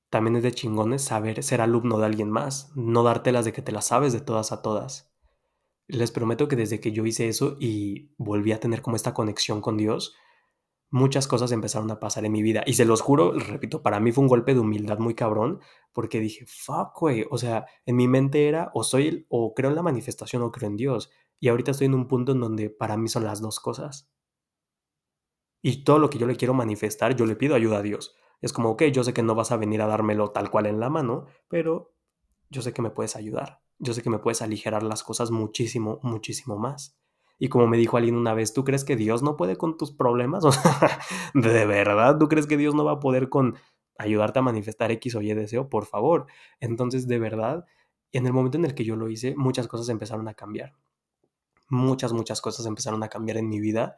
También es de chingones saber ser alumno de alguien más, no dártelas de que te las sabes de todas a todas. Les prometo que desde que yo hice eso y volví a tener como esta conexión con Dios, muchas cosas empezaron a pasar en mi vida. Y se los juro, repito, para mí fue un golpe de humildad muy cabrón, porque dije, fuck, güey. O sea, en mi mente era, o soy, o creo en la manifestación o creo en Dios. Y ahorita estoy en un punto en donde para mí son las dos cosas. Y todo lo que yo le quiero manifestar, yo le pido ayuda a Dios. Es como, ok, yo sé que no vas a venir a dármelo tal cual en la mano, pero yo sé que me puedes ayudar. Yo sé que me puedes aligerar las cosas muchísimo, muchísimo más. Y como me dijo alguien una vez, ¿tú crees que Dios no puede con tus problemas? ¿De verdad? ¿Tú crees que Dios no va a poder con ayudarte a manifestar X o Y deseo? Por favor. Entonces, de verdad, en el momento en el que yo lo hice, muchas cosas empezaron a cambiar muchas, muchas cosas empezaron a cambiar en mi vida.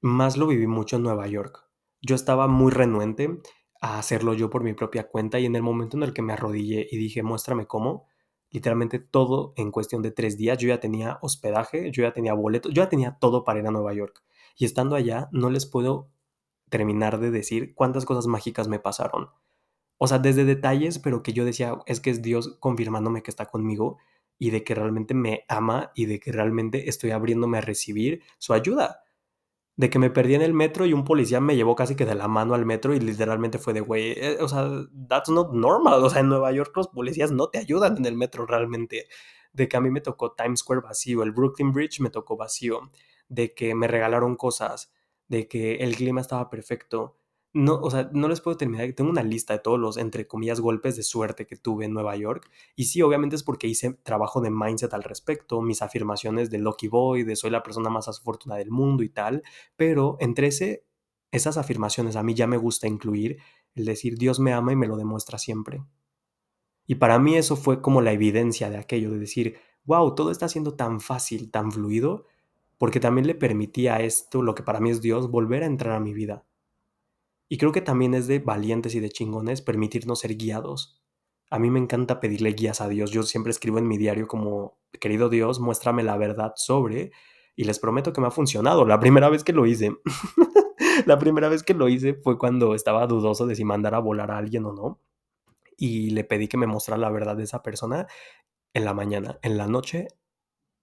Más lo viví mucho en Nueva York. Yo estaba muy renuente a hacerlo yo por mi propia cuenta y en el momento en el que me arrodillé y dije, muéstrame cómo, literalmente todo en cuestión de tres días, yo ya tenía hospedaje, yo ya tenía boleto, yo ya tenía todo para ir a Nueva York. Y estando allá, no les puedo terminar de decir cuántas cosas mágicas me pasaron. O sea, desde detalles, pero que yo decía, es que es Dios confirmándome que está conmigo y de que realmente me ama y de que realmente estoy abriéndome a recibir su ayuda. De que me perdí en el metro y un policía me llevó casi que de la mano al metro y literalmente fue de, güey, eh, o sea, that's not normal. O sea, en Nueva York los policías no te ayudan en el metro realmente. De que a mí me tocó Times Square vacío, el Brooklyn Bridge me tocó vacío. De que me regalaron cosas, de que el clima estaba perfecto, no, o sea, no les puedo terminar. Tengo una lista de todos los, entre comillas, golpes de suerte que tuve en Nueva York. Y sí, obviamente es porque hice trabajo de mindset al respecto, mis afirmaciones de Lucky Boy, de soy la persona más afortunada del mundo y tal. Pero entre ese, esas afirmaciones a mí ya me gusta incluir el decir Dios me ama y me lo demuestra siempre. Y para mí eso fue como la evidencia de aquello, de decir, wow, todo está siendo tan fácil, tan fluido, porque también le permitía a esto, lo que para mí es Dios, volver a entrar a mi vida y creo que también es de valientes y de chingones permitirnos ser guiados. A mí me encanta pedirle guías a Dios. Yo siempre escribo en mi diario como, querido Dios, muéstrame la verdad sobre, y les prometo que me ha funcionado. La primera vez que lo hice, la primera vez que lo hice fue cuando estaba dudoso de si mandar a volar a alguien o no. Y le pedí que me mostrara la verdad de esa persona en la mañana. En la noche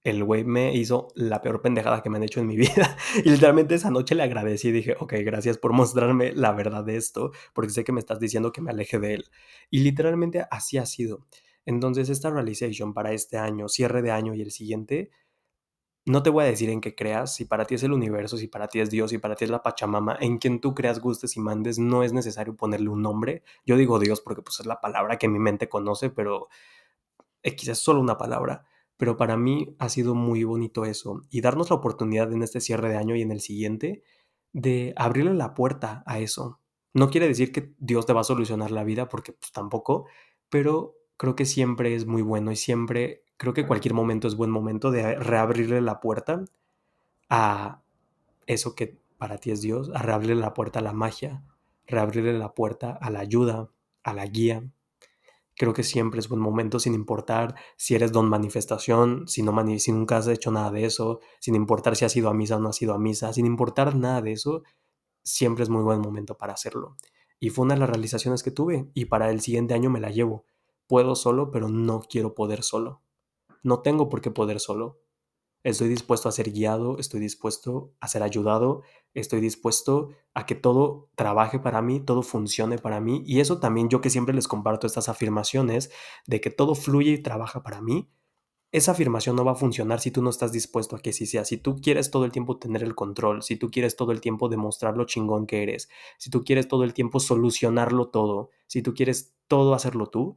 el güey me hizo la peor pendejada que me han hecho en mi vida. Y literalmente esa noche le agradecí y dije, ok, gracias por mostrarme la verdad de esto, porque sé que me estás diciendo que me aleje de él. Y literalmente así ha sido. Entonces esta realization para este año, cierre de año y el siguiente, no te voy a decir en qué creas, si para ti es el universo, si para ti es Dios, si para ti es la Pachamama, en quien tú creas, gustes y mandes, no es necesario ponerle un nombre. Yo digo Dios porque pues es la palabra que mi mente conoce, pero X es solo una palabra pero para mí ha sido muy bonito eso y darnos la oportunidad en este cierre de año y en el siguiente de abrirle la puerta a eso. No quiere decir que Dios te va a solucionar la vida porque pues, tampoco, pero creo que siempre es muy bueno y siempre creo que cualquier momento es buen momento de reabrirle la puerta a eso que para ti es Dios, a reabrirle la puerta a la magia, reabrirle la puerta a la ayuda, a la guía, Creo que siempre es buen momento, sin importar si eres don manifestación, si, no si nunca has hecho nada de eso, sin importar si has ido a misa o no has ido a misa, sin importar nada de eso, siempre es muy buen momento para hacerlo. Y fue una de las realizaciones que tuve y para el siguiente año me la llevo. Puedo solo, pero no quiero poder solo. No tengo por qué poder solo. Estoy dispuesto a ser guiado, estoy dispuesto a ser ayudado, estoy dispuesto a que todo trabaje para mí, todo funcione para mí. Y eso también yo que siempre les comparto estas afirmaciones de que todo fluye y trabaja para mí. Esa afirmación no va a funcionar si tú no estás dispuesto a que sí sea. Si tú quieres todo el tiempo tener el control, si tú quieres todo el tiempo demostrar lo chingón que eres, si tú quieres todo el tiempo solucionarlo todo, si tú quieres todo hacerlo tú,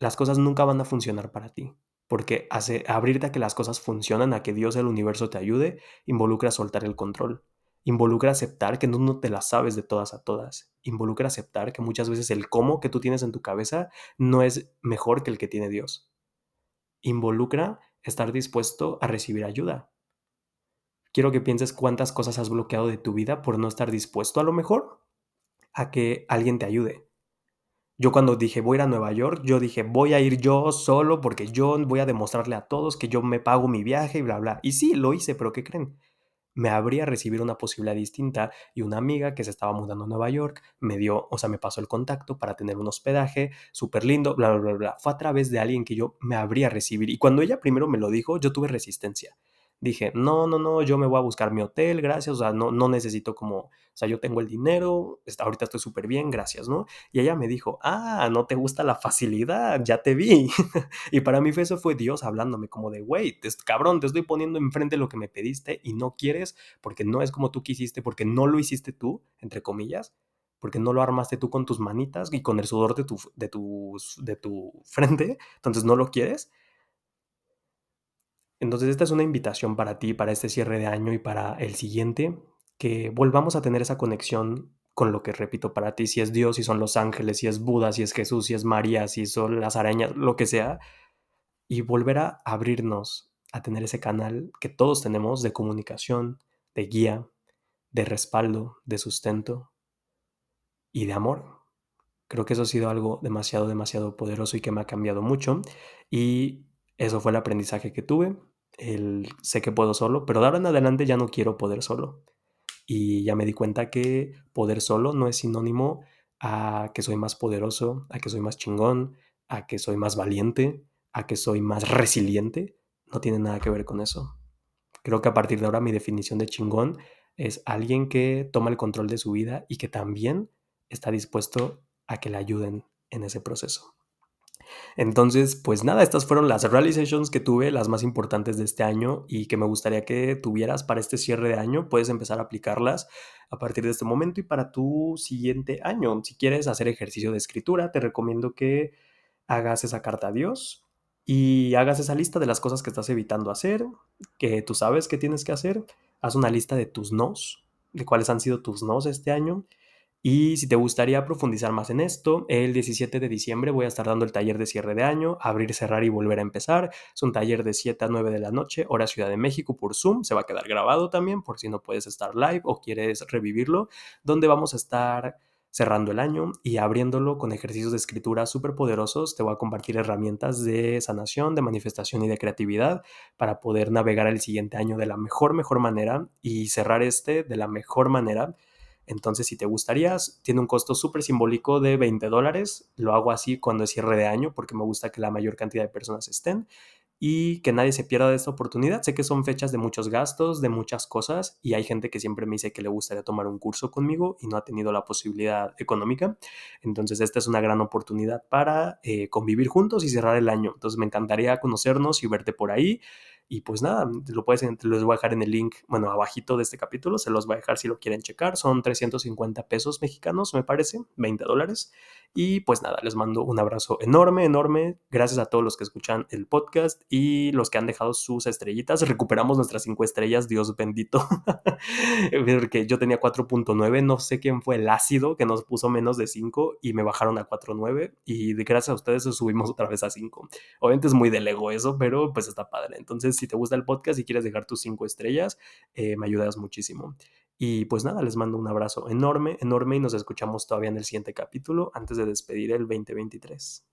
las cosas nunca van a funcionar para ti porque hace, abrirte a que las cosas funcionan, a que Dios el universo te ayude, involucra soltar el control. Involucra aceptar que no, no te las sabes de todas a todas. Involucra aceptar que muchas veces el cómo que tú tienes en tu cabeza no es mejor que el que tiene Dios. Involucra estar dispuesto a recibir ayuda. Quiero que pienses cuántas cosas has bloqueado de tu vida por no estar dispuesto a lo mejor a que alguien te ayude. Yo cuando dije voy a ir a Nueva York, yo dije voy a ir yo solo porque yo voy a demostrarle a todos que yo me pago mi viaje y bla, bla. Y sí, lo hice, pero ¿qué creen? Me habría recibido una posibilidad distinta y una amiga que se estaba mudando a Nueva York me dio, o sea, me pasó el contacto para tener un hospedaje súper lindo, bla, bla, bla, bla. Fue a través de alguien que yo me habría recibido. Y cuando ella primero me lo dijo, yo tuve resistencia dije, no, no, no, yo me voy a buscar mi hotel, gracias, o sea, no, no necesito como, o sea, yo tengo el dinero, ahorita estoy súper bien, gracias, ¿no? Y ella me dijo, ah, no te gusta la facilidad, ya te vi. y para mí eso fue Dios hablándome como de, güey, cabrón, te estoy poniendo enfrente lo que me pediste y no quieres porque no es como tú quisiste, porque no lo hiciste tú, entre comillas, porque no lo armaste tú con tus manitas y con el sudor de tu, de de tu frente, entonces no lo quieres. Entonces esta es una invitación para ti, para este cierre de año y para el siguiente, que volvamos a tener esa conexión con lo que repito para ti, si es Dios, si son los ángeles, si es Buda, si es Jesús, si es María, si son las arañas, lo que sea, y volver a abrirnos a tener ese canal que todos tenemos de comunicación, de guía, de respaldo, de sustento y de amor. Creo que eso ha sido algo demasiado, demasiado poderoso y que me ha cambiado mucho. Y eso fue el aprendizaje que tuve. El, sé que puedo solo, pero de ahora en adelante ya no quiero poder solo. Y ya me di cuenta que poder solo no es sinónimo a que soy más poderoso, a que soy más chingón, a que soy más valiente, a que soy más resiliente. No tiene nada que ver con eso. Creo que a partir de ahora mi definición de chingón es alguien que toma el control de su vida y que también está dispuesto a que le ayuden en ese proceso. Entonces, pues nada, estas fueron las realizations que tuve, las más importantes de este año y que me gustaría que tuvieras para este cierre de año. Puedes empezar a aplicarlas a partir de este momento y para tu siguiente año. Si quieres hacer ejercicio de escritura, te recomiendo que hagas esa carta a Dios y hagas esa lista de las cosas que estás evitando hacer, que tú sabes que tienes que hacer. Haz una lista de tus nos, de cuáles han sido tus nos este año y si te gustaría profundizar más en esto, el 17 de diciembre voy a estar dando el taller de cierre de año, abrir, cerrar y volver a empezar. Es un taller de 7 a 9 de la noche, hora Ciudad de México por Zoom. Se va a quedar grabado también por si no puedes estar live o quieres revivirlo, donde vamos a estar cerrando el año y abriéndolo con ejercicios de escritura súper poderosos. Te voy a compartir herramientas de sanación, de manifestación y de creatividad para poder navegar el siguiente año de la mejor, mejor manera y cerrar este de la mejor manera entonces, si te gustaría, tiene un costo súper simbólico de 20 dólares. Lo hago así cuando es cierre de año porque me gusta que la mayor cantidad de personas estén y que nadie se pierda de esta oportunidad. Sé que son fechas de muchos gastos, de muchas cosas y hay gente que siempre me dice que le gustaría tomar un curso conmigo y no ha tenido la posibilidad económica. Entonces, esta es una gran oportunidad para eh, convivir juntos y cerrar el año. Entonces, me encantaría conocernos y verte por ahí. Y pues nada, lo puedes, los voy a dejar en el link, bueno, abajito de este capítulo, se los voy a dejar si lo quieren checar. Son 350 pesos mexicanos, me parece, 20 dólares. Y pues nada, les mando un abrazo enorme, enorme. Gracias a todos los que escuchan el podcast y los que han dejado sus estrellitas. Recuperamos nuestras 5 estrellas, Dios bendito. Porque yo tenía 4.9, no sé quién fue el ácido que nos puso menos de 5 y me bajaron a 4.9 y gracias a ustedes subimos otra vez a 5. Obviamente es muy del ego eso, pero pues está padre. Entonces si te gusta el podcast y quieres dejar tus cinco estrellas, eh, me ayudas muchísimo. Y pues nada, les mando un abrazo enorme, enorme y nos escuchamos todavía en el siguiente capítulo antes de despedir el 2023.